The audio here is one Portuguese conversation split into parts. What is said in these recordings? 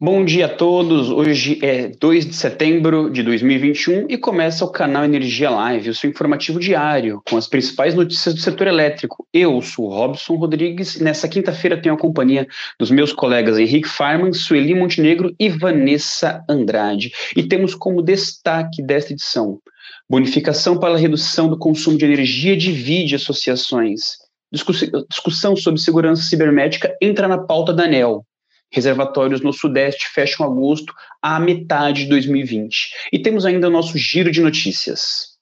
Bom dia a todos. Hoje é 2 de setembro de 2021 e começa o canal Energia Live, o seu informativo diário com as principais notícias do setor elétrico. Eu sou Robson Rodrigues e nessa quinta-feira tenho a companhia dos meus colegas Henrique Farman, Sueli Montenegro e Vanessa Andrade. E temos como destaque desta edição bonificação para a redução do consumo de energia divide associações. Discussão sobre segurança cibernética entra na pauta da ANEL reservatórios no Sudeste fecham agosto à metade de 2020. E temos ainda o nosso giro de notícias.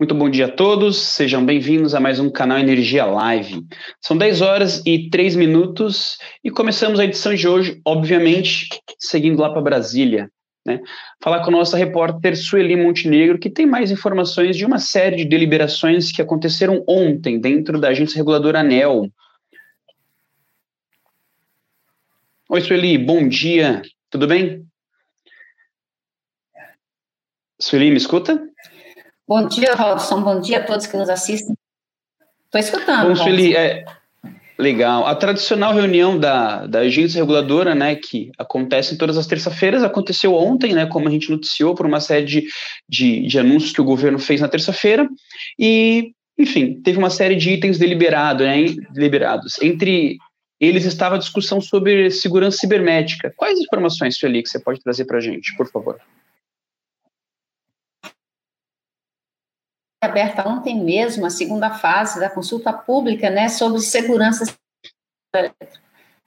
Muito bom dia a todos, sejam bem-vindos a mais um canal Energia Live. São 10 horas e 3 minutos e começamos a edição de hoje, obviamente, seguindo lá para Brasília. Né? Falar com a nossa repórter Sueli Montenegro, que tem mais informações de uma série de deliberações que aconteceram ontem dentro da agência reguladora ANEL. Oi, Sueli, bom dia, tudo bem? Sueli, me escuta? Bom dia, Robson, bom dia a todos que nos assistem. Estou escutando. Bom, Sueli, é, Legal. A tradicional reunião da, da agência reguladora, né, que acontece todas as terça-feiras, aconteceu ontem, né, como a gente noticiou, por uma série de, de, de anúncios que o governo fez na terça-feira, e, enfim, teve uma série de itens deliberados, né, deliberados. Entre eles estava a discussão sobre segurança cibernética. Quais informações, Sueli, que você pode trazer para a gente, por favor? Aberta ontem mesmo a segunda fase da consulta pública, né, sobre segurança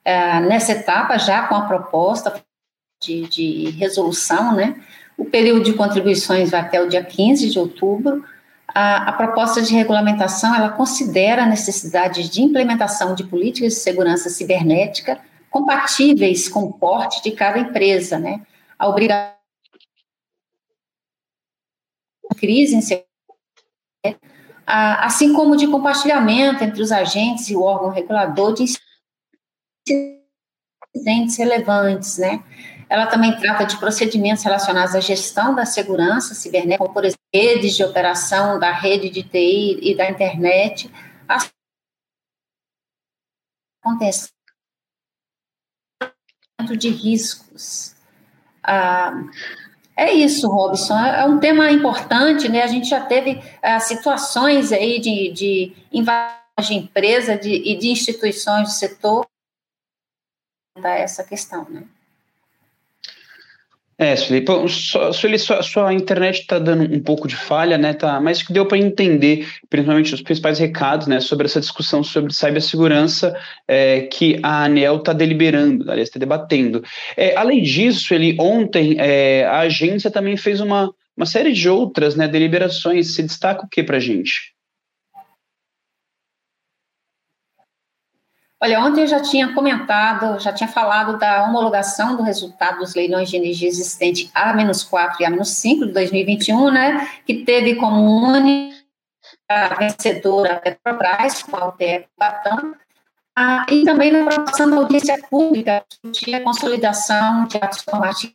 é, nessa etapa já com a proposta de, de, resolução, né, o período de contribuições vai até o dia 15 de outubro, a, a proposta de regulamentação, ela considera a necessidade de implementação de políticas de segurança cibernética compatíveis com o porte de cada empresa, né, a obrigação crise em segurança assim como de compartilhamento entre os agentes e o órgão regulador de incidentes relevantes, né? Ela também trata de procedimentos relacionados à gestão da segurança cibernética, como, por exemplo, redes de operação da rede de TI e da internet, acontecendo de riscos. Ah, é isso, Robson. É, é um tema importante, né? A gente já teve uh, situações aí de, de invasão de empresa de, e de instituições do setor essa questão, né? É, Sueli, Sueli sua, sua internet está dando um pouco de falha, né? Tá, mas que deu para entender, principalmente os principais recados, né, sobre essa discussão sobre cibersegurança é, que a ANEL está deliberando, aliás, está debatendo. É, além disso, ele ontem é, a agência também fez uma, uma série de outras né, deliberações. Se destaca o que para a gente? Olha, ontem eu já tinha comentado, já tinha falado da homologação do resultado dos leilões de energia existente A-4 e A-5 de 2021, né, que teve como única vencedora a Petrobras, com a UTE Batão, ah, e também na aprovação da audiência pública, que a consolidação de atos formativos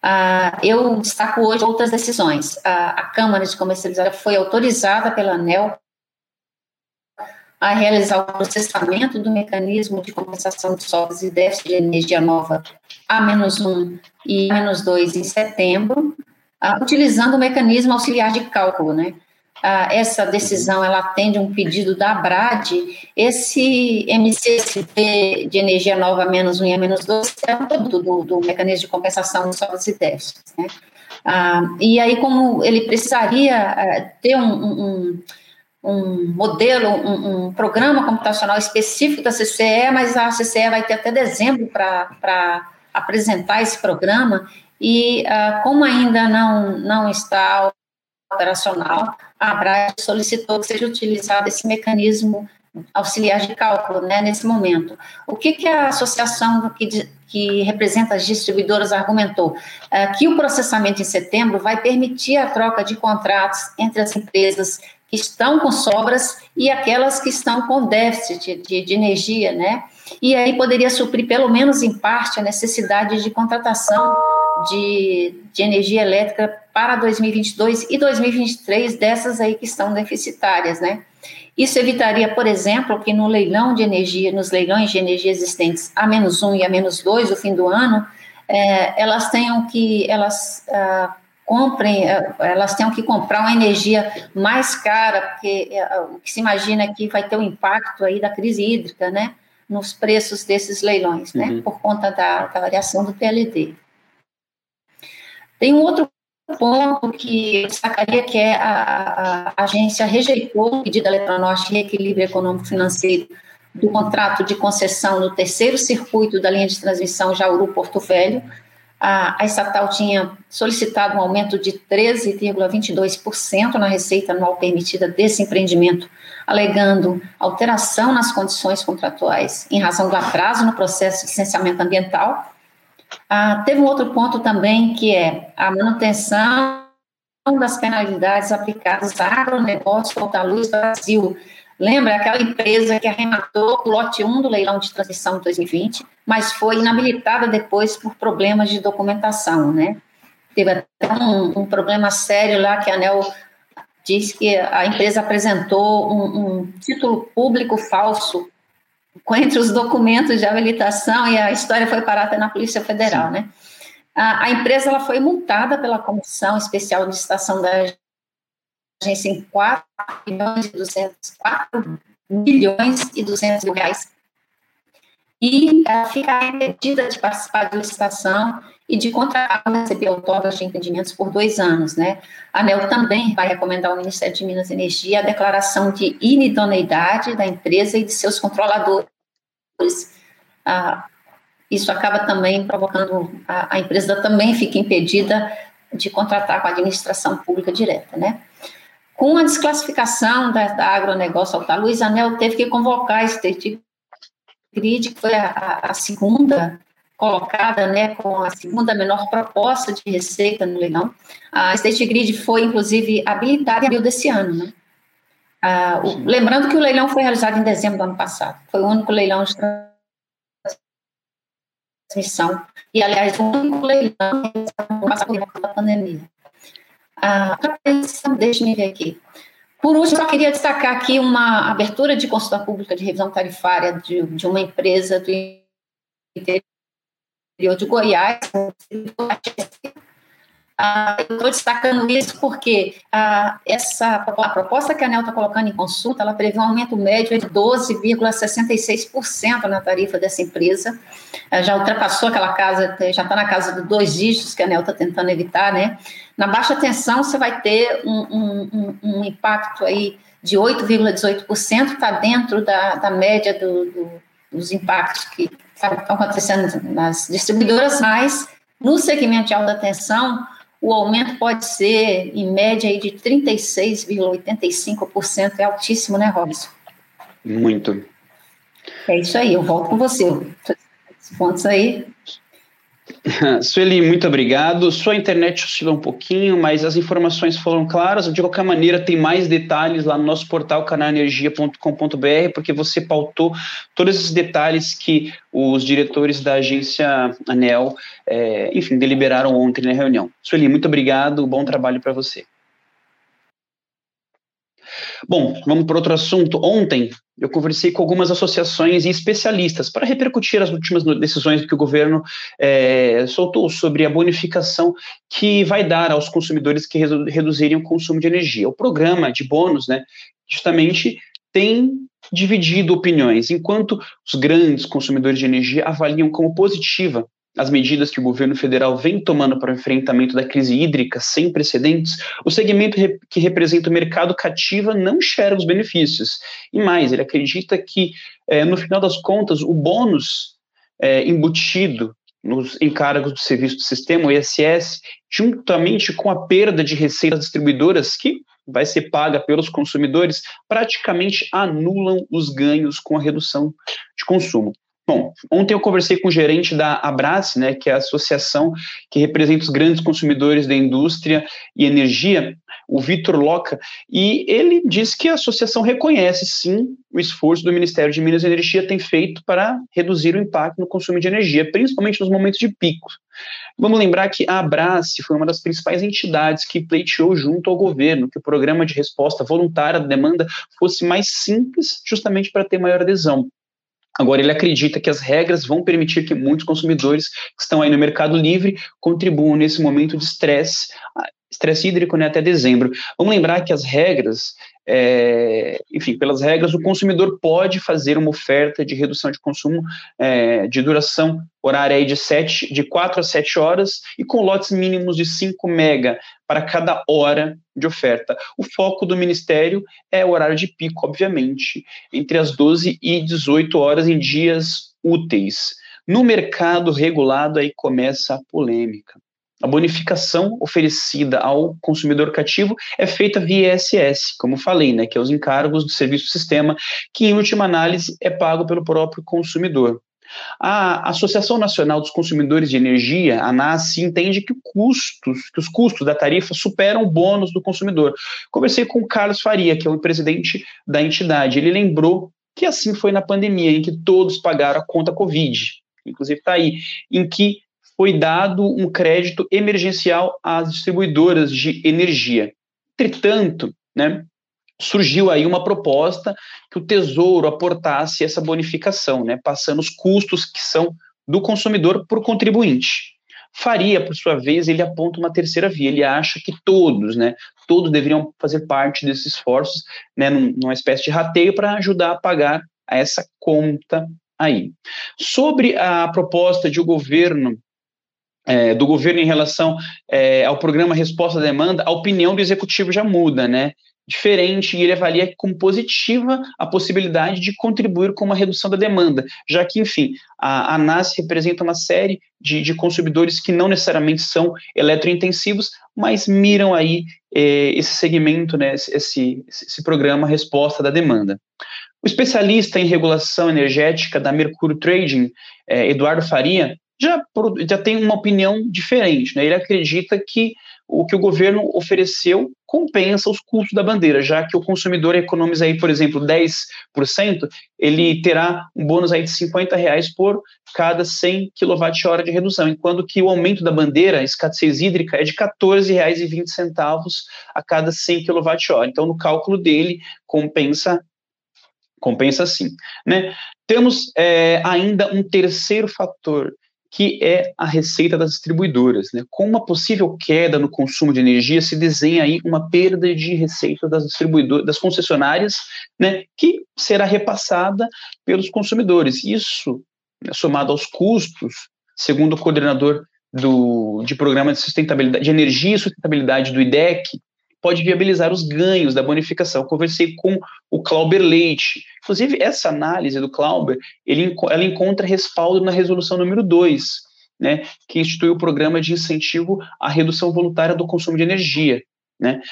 ah, eu destaco hoje outras decisões. Ah, a Câmara de Comercialização foi autorizada pela ANEL a realizar o processamento do mecanismo de compensação de sobras e déficit de energia nova A-1 e A-2 em setembro, uh, utilizando o mecanismo auxiliar de cálculo, né? Uh, essa decisão, ela atende um pedido da ABRAD, esse MCSD de energia nova menos 1 e menos 2 é um produto do, do mecanismo de compensação de sobras e déficits, né? Uh, e aí, como ele precisaria ter um, um um modelo, um, um, programa computacional específico da CCE, mas a CCE vai ter até dezembro para apresentar esse programa, e uh, como ainda não, não está operacional, a ABRAD solicitou que seja utilizado esse mecanismo auxiliar de cálculo, né, nesse momento. O que, que a associação que, que representa as distribuidoras argumentou? Uh, que o processamento em setembro vai permitir a troca de contratos entre as empresas estão com sobras e aquelas que estão com déficit de, de energia, né? E aí poderia suprir, pelo menos em parte, a necessidade de contratação de, de energia elétrica para 2022 e 2023 dessas aí que estão deficitárias, né? Isso evitaria, por exemplo, que no leilão de energia, nos leilões de energia existentes a menos um e a menos dois, o fim do ano, é, elas tenham que, elas ah, comprem, é, elas tenham que comprar uma energia mais cara, porque é, o que se imagina é que vai ter um impacto aí da crise hídrica, né, nos preços desses leilões, né, uhum. por conta da, da variação do PLD. Tem um outro ponto que eu destacaria que é a, a, agência rejeitou o pedido da Eletronorte de reequilíbrio econômico-financeiro do contrato de concessão no terceiro circuito da linha de transmissão Jauru-Porto Velho. A, a estatal tinha solicitado um aumento de 13,22% na receita anual permitida desse empreendimento, alegando alteração nas condições contratuais em razão do atraso no processo de licenciamento ambiental ah, teve um outro ponto também, que é a manutenção das penalidades aplicadas à agronegócio Alta Luz Brasil. Lembra aquela empresa que arrematou o lote 1 do leilão de transição de 2020, mas foi inabilitada depois por problemas de documentação, né? Teve até um, um problema sério lá que a ANEL diz que a empresa apresentou um, um título público falso entre os documentos de habilitação e a história foi parada na Polícia Federal, Sim. né? A, a, empresa ela foi multada pela Comissão Especial de Estação da agência em 4 milhões e 200, 4 milhões e 200 mil reais e uh, ficar impedida de participar de licitação e de contratar ou receber autógrafos de entendimentos por dois anos, né? A ANEL também vai recomendar ao Ministério de Minas e Energia a declaração de inidoneidade da empresa e de seus controladores. Ah, isso acaba também provocando, a, a, empresa também fica impedida de contratar com a administração pública direta, né? Com a desclassificação da, da agronegócio Alta Luz, a ANEL teve que convocar a State Grid, que foi a, a segunda colocada, né, com a segunda menor proposta de receita no leilão. A State Grid foi, inclusive, habilitada em abril desse ano, né? Ah, o, lembrando que o leilão foi realizado em dezembro do ano passado. Foi o único leilão de transmissão. E, aliás, o único leilão no passado da pandemia. Ah, Deixa-me ver aqui. Por último, eu queria destacar aqui uma abertura de consulta pública de revisão tarifária de, de uma empresa do interior de Goiás, ah, estou destacando isso porque ah, essa a proposta que a ANEL está colocando em consulta, ela prevê um aumento médio de 12,66% na tarifa dessa empresa. Ah, já ultrapassou aquela casa, já está na casa de dois dígitos que a ANEL está tentando evitar, né? Na baixa tensão, você vai ter um, um, um impacto aí de 8,18%, está dentro da, da média do, do, dos impactos que estão acontecendo nas distribuidoras, mas no segmento de alta tensão, o aumento pode ser, em média, aí de 36,85%. É altíssimo, né, Robson? Muito. É isso aí, eu volto com você. Esses pontos aí Sueli, muito obrigado. Sua internet oscila um pouquinho, mas as informações foram claras. De qualquer maneira, tem mais detalhes lá no nosso portal canalenergia.com.br, porque você pautou todos esses detalhes que os diretores da agência ANEL, é, enfim, deliberaram ontem na reunião. Sueli, muito obrigado. Bom trabalho para você. Bom, vamos para outro assunto. Ontem eu conversei com algumas associações e especialistas para repercutir as últimas decisões que o governo é, soltou sobre a bonificação que vai dar aos consumidores que reduzirem o consumo de energia. O programa de bônus, né, justamente tem dividido opiniões, enquanto os grandes consumidores de energia avaliam como positiva as medidas que o governo federal vem tomando para o enfrentamento da crise hídrica sem precedentes, o segmento que representa o mercado cativa não enxerga os benefícios. E mais, ele acredita que, é, no final das contas, o bônus é, embutido nos encargos do serviço do sistema, o ISS, juntamente com a perda de receitas distribuidoras, que vai ser paga pelos consumidores, praticamente anulam os ganhos com a redução de consumo. Bom, ontem eu conversei com o gerente da Abrace, né, que é a associação que representa os grandes consumidores da indústria e energia, o Vitor Loca, e ele diz que a associação reconhece sim o esforço do Ministério de Minas e Energia tem feito para reduzir o impacto no consumo de energia, principalmente nos momentos de pico. Vamos lembrar que a Abrace foi uma das principais entidades que pleiteou junto ao governo que o programa de resposta voluntária à demanda fosse mais simples, justamente para ter maior adesão. Agora, ele acredita que as regras vão permitir que muitos consumidores que estão aí no mercado livre contribuam nesse momento de estresse, estresse hídrico né, até dezembro. Vamos lembrar que as regras, é, enfim, pelas regras, o consumidor pode fazer uma oferta de redução de consumo é, de duração horária de, 7, de 4 a 7 horas e com lotes mínimos de 5 mega para cada hora de oferta. O foco do Ministério é o horário de pico, obviamente, entre as 12 e 18 horas em dias úteis. No mercado regulado, aí começa a polêmica. A bonificação oferecida ao consumidor cativo é feita via ISS, como falei, né, que é os encargos do serviço sistema, que em última análise é pago pelo próprio consumidor. A Associação Nacional dos Consumidores de Energia, a ANAS, entende que, custos, que os custos da tarifa superam o bônus do consumidor. Conversei com o Carlos Faria, que é o presidente da entidade. Ele lembrou que assim foi na pandemia, em que todos pagaram a conta Covid, inclusive está aí, em que foi dado um crédito emergencial às distribuidoras de energia. Entretanto, né, surgiu aí uma proposta que o Tesouro aportasse essa bonificação, né, passando os custos que são do consumidor o contribuinte. Faria, por sua vez, ele aponta uma terceira via. Ele acha que todos, né, todos deveriam fazer parte desses esforços, né, numa espécie de rateio para ajudar a pagar essa conta aí. Sobre a proposta de o governo é, do governo em relação é, ao programa Resposta à Demanda, a opinião do executivo já muda, né? Diferente, e ele avalia como positiva a possibilidade de contribuir com uma redução da demanda, já que, enfim, a ANAS representa uma série de, de consumidores que não necessariamente são eletrointensivos, mas miram aí é, esse segmento, né, esse, esse programa Resposta da Demanda. O especialista em regulação energética da Mercúrio Trading, é, Eduardo Faria, já, já tem uma opinião diferente. Né? Ele acredita que o que o governo ofereceu compensa os custos da bandeira, já que o consumidor economiza aí, por exemplo, 10%, ele terá um bônus aí de 50 reais por cada 100 kWh de redução, enquanto que o aumento da bandeira, escassez hídrica, é de R$ 14,20 a cada 100 kWh. Então, no cálculo dele, compensa compensa sim. Né? Temos é, ainda um terceiro fator que é a receita das distribuidoras. Né? Com uma possível queda no consumo de energia, se desenha aí uma perda de receita das distribuidoras, das concessionárias, né, que será repassada pelos consumidores. Isso, né, somado aos custos, segundo o coordenador do, de programa de sustentabilidade de energia e sustentabilidade do IDEC, pode viabilizar os ganhos da bonificação. Conversei com o Clauber Leite. Inclusive, essa análise do Clauber, ele, ela encontra respaldo na resolução número 2, né, que institui o programa de incentivo à redução voluntária do consumo de energia. Né.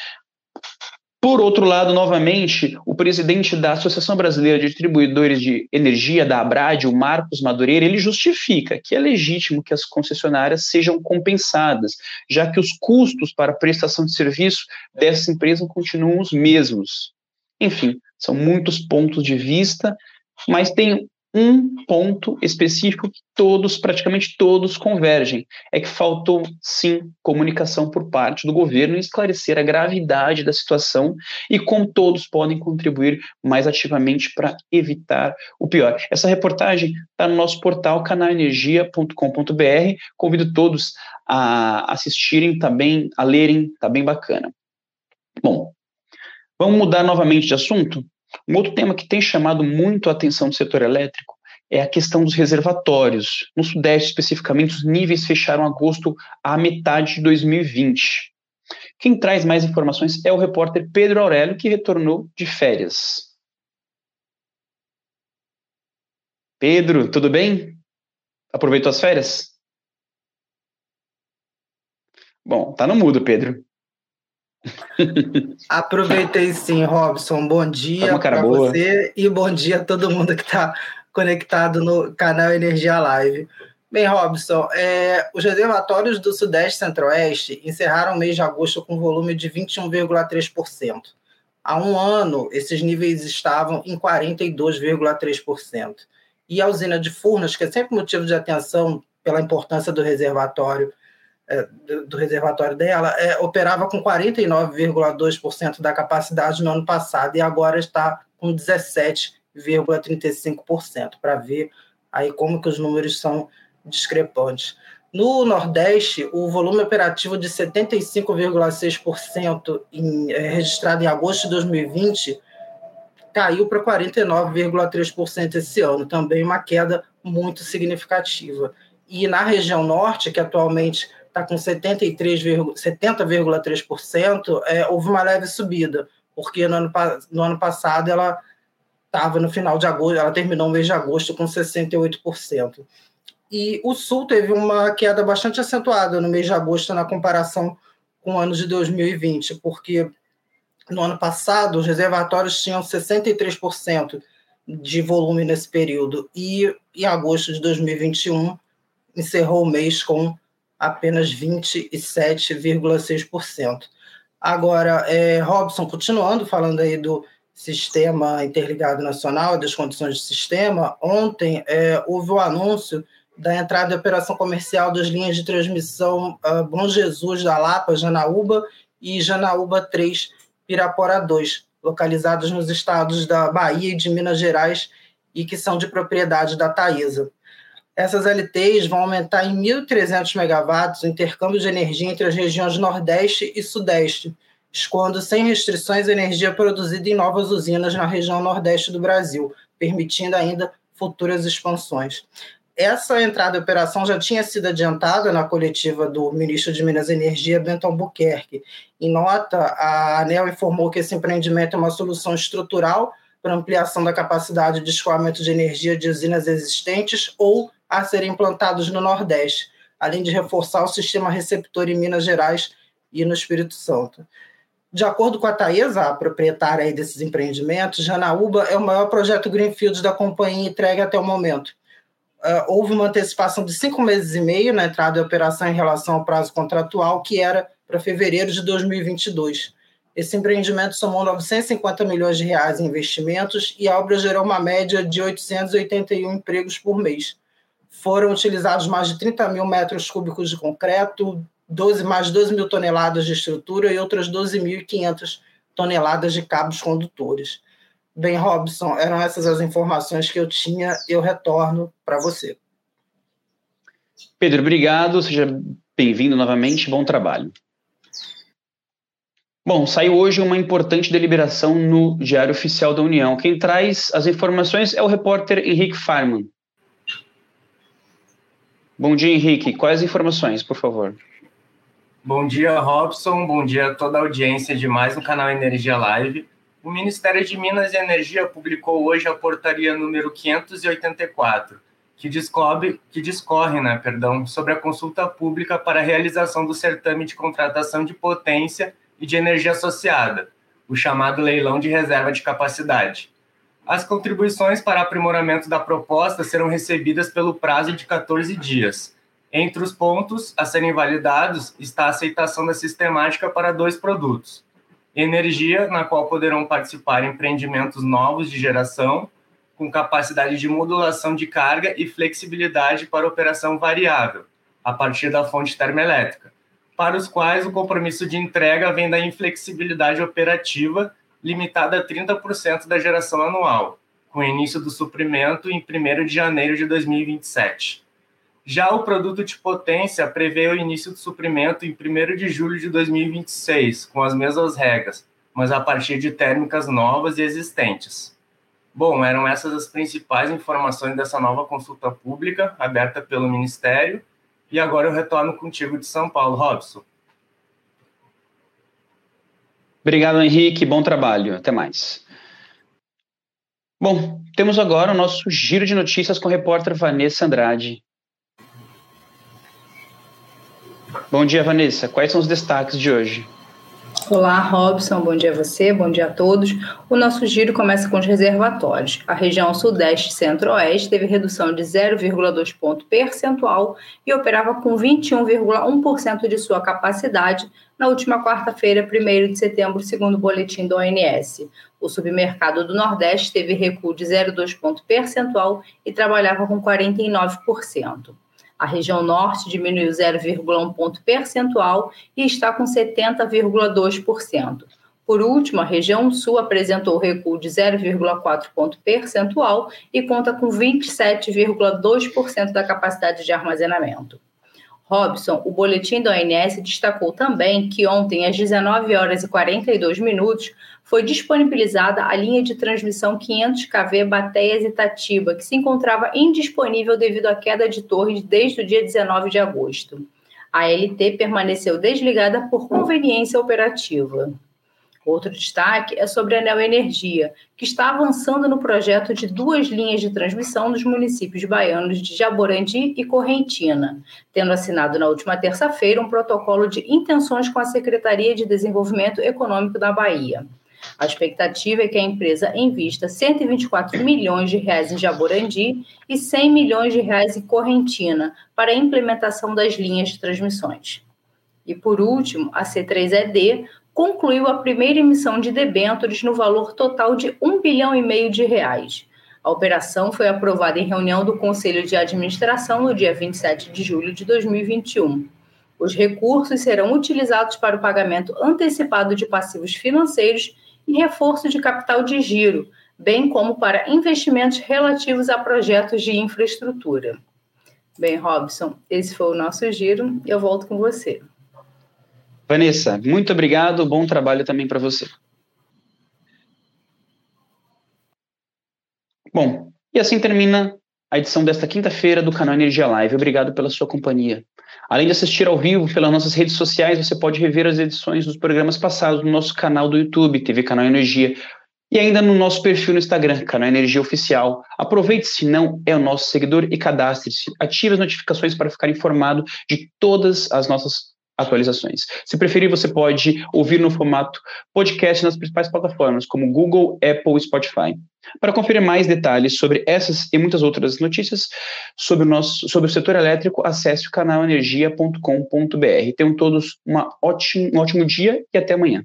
Por outro lado, novamente, o presidente da Associação Brasileira de Distribuidores de Energia, da Abrad, o Marcos Madureira, ele justifica que é legítimo que as concessionárias sejam compensadas, já que os custos para a prestação de serviço dessa empresa continuam os mesmos. Enfim, são muitos pontos de vista, mas tem um ponto específico que todos, praticamente todos, convergem. É que faltou, sim, comunicação por parte do governo em esclarecer a gravidade da situação e como todos podem contribuir mais ativamente para evitar o pior. Essa reportagem está no nosso portal canalenergia.com.br. Convido todos a assistirem, tá bem, a lerem, tá bem bacana. Bom, vamos mudar novamente de assunto? Um outro tema que tem chamado muito a atenção do setor elétrico é a questão dos reservatórios. No Sudeste, especificamente, os níveis fecharam agosto à metade de 2020. Quem traz mais informações é o repórter Pedro Aurélio, que retornou de férias. Pedro, tudo bem? Aproveitou as férias? Bom, tá no mudo, Pedro. Aproveitei sim, Robson. Bom dia para você e bom dia a todo mundo que está conectado no canal Energia Live. Bem, Robson, é, os reservatórios do Sudeste Centro-Oeste encerraram o mês de agosto com volume de 21,3%. Há um ano, esses níveis estavam em 42,3%. E a usina de Furnas, que é sempre motivo de atenção pela importância do reservatório, é, do, reservatório dela, é, operava com 49,2% da capacidade no ano passado e agora está com 17,35%, para ver aí como que os números são discrepantes. No Nordeste, o volume operativo de 75,6% é, registrado em agosto de 2020 caiu para 49,3% esse ano, também uma queda muito significativa. E na região norte, que atualmente está com 70,3%, é, houve uma leve subida, porque no ano, no ano passado ela estava no final de agosto, ela terminou o mês de agosto com 68%. E o Sul teve uma queda bastante acentuada no mês de agosto na comparação com o ano de 2020, porque no ano passado os reservatórios tinham 63% de volume nesse período e em agosto de 2021 encerrou o mês com apenas 27,6%. Agora, é, Robson, continuando falando aí do Sistema Interligado Nacional, das condições de sistema, ontem é, houve o anúncio da entrada e operação comercial das linhas de transmissão uh, Bom Jesus da Lapa, Janaúba e Janaúba 3, Pirapora 2, localizadas nos estados da Bahia e de Minas Gerais e que são de propriedade da Taesa. Essas LTs vão aumentar em 1.300 megawatts o intercâmbio de energia entre as regiões Nordeste e Sudeste, escoando sem restrições a energia produzida em novas usinas na região Nordeste do Brasil, permitindo ainda futuras expansões essa entrada em operação já tinha sido adiantada na coletiva do ministro de Minas e Energia, Bento Albuquerque. Em nota, a ANEL informou que esse empreendimento é uma solução estrutural para ampliação da capacidade de escoamento de energia de usinas existentes ou a serem implantados no Nordeste, além de reforçar o sistema receptor em Minas Gerais e no Espírito Santo. De acordo com a Taesa, a proprietária desses empreendimentos, Janaúba é o maior projeto Greenfield da companhia entregue até o momento uh, houve uma antecipação de cinco meses e meio na entrada em operação em relação ao prazo contratual, que era para fevereiro de 2022. Esse empreendimento somou 950 milhões de reais em investimentos e a obra gerou uma média de 881 empregos por mês. Foram utilizados mais de 30 mil metros cúbicos de concreto, 12, mais de 12 mil toneladas de estrutura e outras 12.500 toneladas de cabos condutores. Bem, Robson, eram essas as informações que eu tinha. Eu retorno para você. Pedro, obrigado. Seja bem-vindo novamente. Bom trabalho. Bom, saiu hoje uma importante deliberação no Diário Oficial da União. Quem traz as informações é o repórter Henrique Farman. Bom dia, Henrique. Quais informações, por favor? Bom dia, Robson. Bom dia a toda a audiência de mais um canal Energia Live. O Ministério de Minas e Energia publicou hoje a portaria número 584, que, descobre, que discorre né, perdão, sobre a consulta pública para a realização do certame de contratação de potência e de energia associada, o chamado leilão de reserva de capacidade. As contribuições para aprimoramento da proposta serão recebidas pelo prazo de 14 dias. Entre os pontos a serem validados está a aceitação da sistemática para dois produtos energia, na qual poderão participar empreendimentos novos de geração, com capacidade de modulação de carga e flexibilidade para operação variável, a partir da fonte termoelétrica, para os quais o compromisso de entrega vem da inflexibilidade operativa, limitada a 30% da geração anual, com início do suprimento em 1 de janeiro de 2027. Já o produto de potência prevê o início do suprimento em 1 de julho de 2026, com as mesmas regras, mas a partir de térmicas novas e existentes. Bom, eram essas as principais informações dessa nova consulta pública aberta pelo Ministério. E agora eu retorno contigo de São Paulo, Robson. Obrigado, Henrique. Bom trabalho. Até mais. Bom, temos agora o nosso giro de notícias com a repórter Vanessa Andrade. Bom dia, Vanessa. Quais são os destaques de hoje? Olá, Robson, bom dia a você, bom dia a todos. O nosso giro começa com os reservatórios. A região Sudeste e Centro-Oeste teve redução de 0,2 ponto percentual e operava com 21,1% de sua capacidade na última quarta-feira, 1 de setembro, segundo o boletim do ONS. O submercado do Nordeste teve recuo de 0,2 ponto percentual e trabalhava com 49%. A região norte diminuiu 0,1 ponto percentual e está com 70,2%. Por último, a região sul apresentou recuo de 0,4 ponto percentual e conta com 27,2% da capacidade de armazenamento. Robson, o boletim da ONS destacou também que ontem, às 19 horas e 42 minutos, foi disponibilizada a linha de transmissão 500 kV Bateias Itatiba, que se encontrava indisponível devido à queda de torres desde o dia 19 de agosto. A LT permaneceu desligada por conveniência operativa. Outro destaque é sobre a Neoenergia, que está avançando no projeto de duas linhas de transmissão nos municípios baianos de Jaborandi e Correntina, tendo assinado na última terça-feira um protocolo de intenções com a Secretaria de Desenvolvimento Econômico da Bahia. A expectativa é que a empresa invista 124 milhões de reais em Jaborandi e 100 milhões de reais em Correntina para a implementação das linhas de transmissões. E por último, a C3ED concluiu a primeira emissão de debêntures no valor total de um bilhão e meio de reais. A operação foi aprovada em reunião do Conselho de Administração no dia 27 de julho de 2021. Os recursos serão utilizados para o pagamento antecipado de passivos financeiros e reforço de capital de giro, bem como para investimentos relativos a projetos de infraestrutura. Bem, Robson, esse foi o nosso giro e eu volto com você. Vanessa, muito obrigado, bom trabalho também para você. Bom, e assim termina a edição desta quinta-feira do canal Energia Live. Obrigado pela sua companhia. Além de assistir ao vivo pelas nossas redes sociais, você pode rever as edições dos programas passados no nosso canal do YouTube, TV Canal Energia, e ainda no nosso perfil no Instagram, Canal Energia Oficial. Aproveite se não é o nosso seguidor e cadastre-se. Ative as notificações para ficar informado de todas as nossas atualizações. Se preferir, você pode ouvir no formato podcast nas principais plataformas, como Google, Apple e Spotify. Para conferir mais detalhes sobre essas e muitas outras notícias sobre o, nosso, sobre o setor elétrico, acesse o canalenergia.com.br. Tenham todos uma ótimo, um ótimo dia e até amanhã.